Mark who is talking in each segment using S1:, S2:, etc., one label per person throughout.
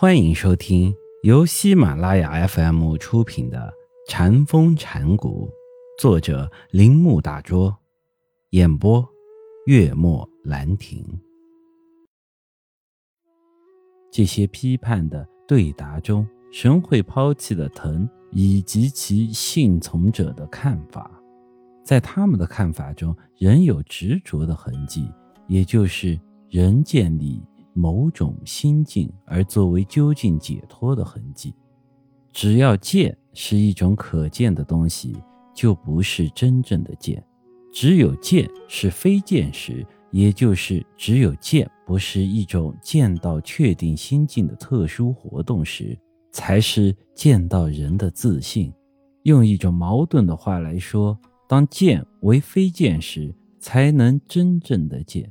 S1: 欢迎收听由喜马拉雅 FM 出品的《禅风禅谷，作者铃木大拙，演播月末兰亭。这些批判的对答中，神会抛弃了藤以及其幸从者的看法，在他们的看法中，仍有执着的痕迹，也就是人建立。某种心境而作为究竟解脱的痕迹，只要见是一种可见的东西，就不是真正的见；只有见是非见时，也就是只有见不是一种见到确定心境的特殊活动时，才是见到人的自信。用一种矛盾的话来说，当见为非见时，才能真正的见；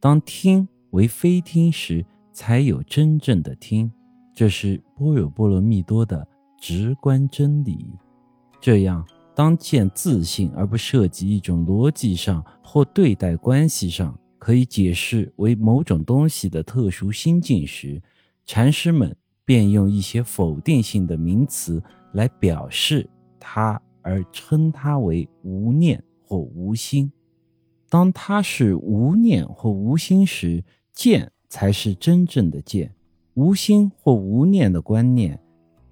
S1: 当听。为非听时，才有真正的听，这是般若波罗蜜多的直观真理。这样，当见自信而不涉及一种逻辑上或对待关系上可以解释为某种东西的特殊心境时，禅师们便用一些否定性的名词来表示它，而称它为无念或无心。当它是无念或无心时，见才是真正的见，无心或无念的观念。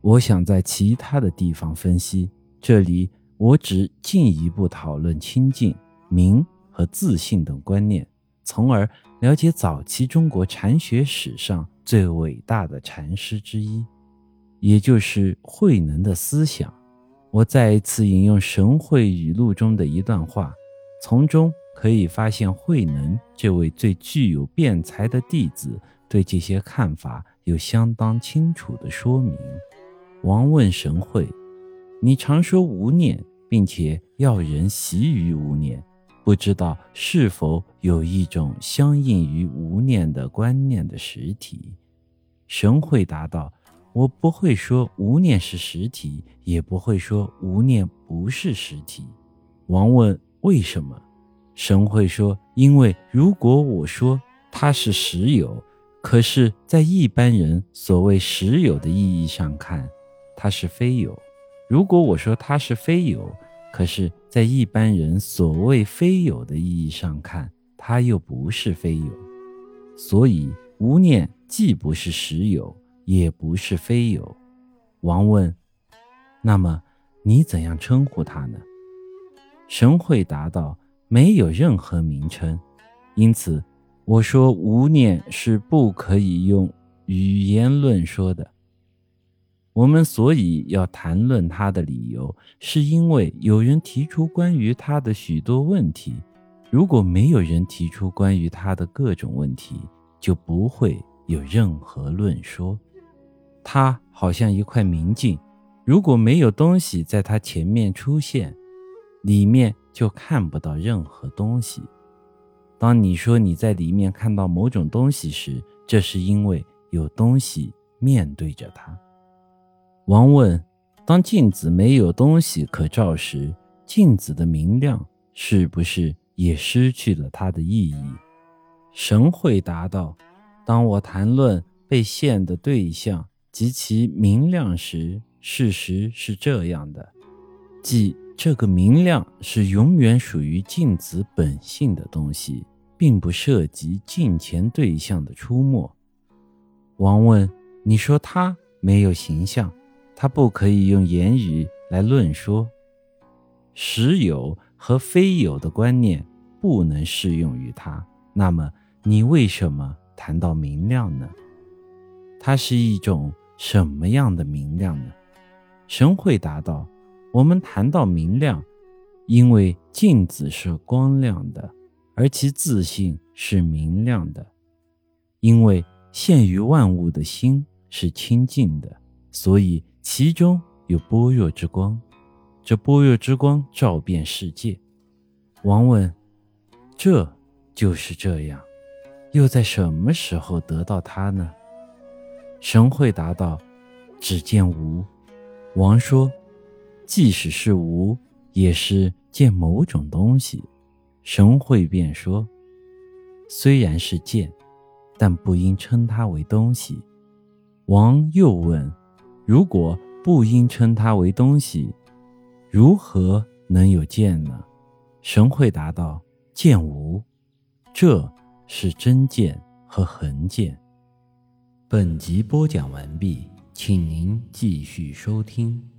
S1: 我想在其他的地方分析，这里我只进一步讨论清净、明和自信等观念，从而了解早期中国禅学史上最伟大的禅师之一，也就是慧能的思想。我再一次引用《神会语录》中的一段话，从中。可以发现，慧能这位最具有辩才的弟子对这些看法有相当清楚的说明。王问神会：“你常说无念，并且要人习于无念，不知道是否有一种相应于无念的观念的实体？”神会答道：“我不会说无念是实体，也不会说无念不是实体。”王问：“为什么？”神会说：“因为如果我说它是实有，可是，在一般人所谓实有的意义上看，它是非有；如果我说它是非有，可是，在一般人所谓非有的意义上看，它又不是非有。所以，无念既不是实有，也不是非有。”王问：“那么，你怎样称呼它呢？”神会答道。没有任何名称，因此我说无念是不可以用语言论说的。我们所以要谈论它的理由，是因为有人提出关于它的许多问题。如果没有人提出关于它的各种问题，就不会有任何论说。它好像一块明镜，如果没有东西在它前面出现，里面。就看不到任何东西。当你说你在里面看到某种东西时，这是因为有东西面对着它。王问：当镜子没有东西可照时，镜子的明亮是不是也失去了它的意义？神会答道：当我谈论被现的对象及其明亮时，事实是这样的，即。这个明亮是永远属于镜子本性的东西，并不涉及镜前对象的出没。王问：“你说他没有形象，他不可以用言语来论说。实有和非有的观念不能适用于他。那么你为什么谈到明亮呢？它是一种什么样的明亮呢？”神会答道。我们谈到明亮，因为镜子是光亮的，而其自信是明亮的；因为现于万物的心是清净的，所以其中有般若之光。这般若之光照遍世界。王问：“这就是这样，又在什么时候得到它呢？”神会答道：“只见无。”王说。即使是无，也是见某种东西。神会便说：“虽然是见，但不应称它为东西。王又问：“如果不应称它为东西，如何能有见呢？”神会答道：“见无。”这是真见和横见。本集播讲完毕，请您继续收听。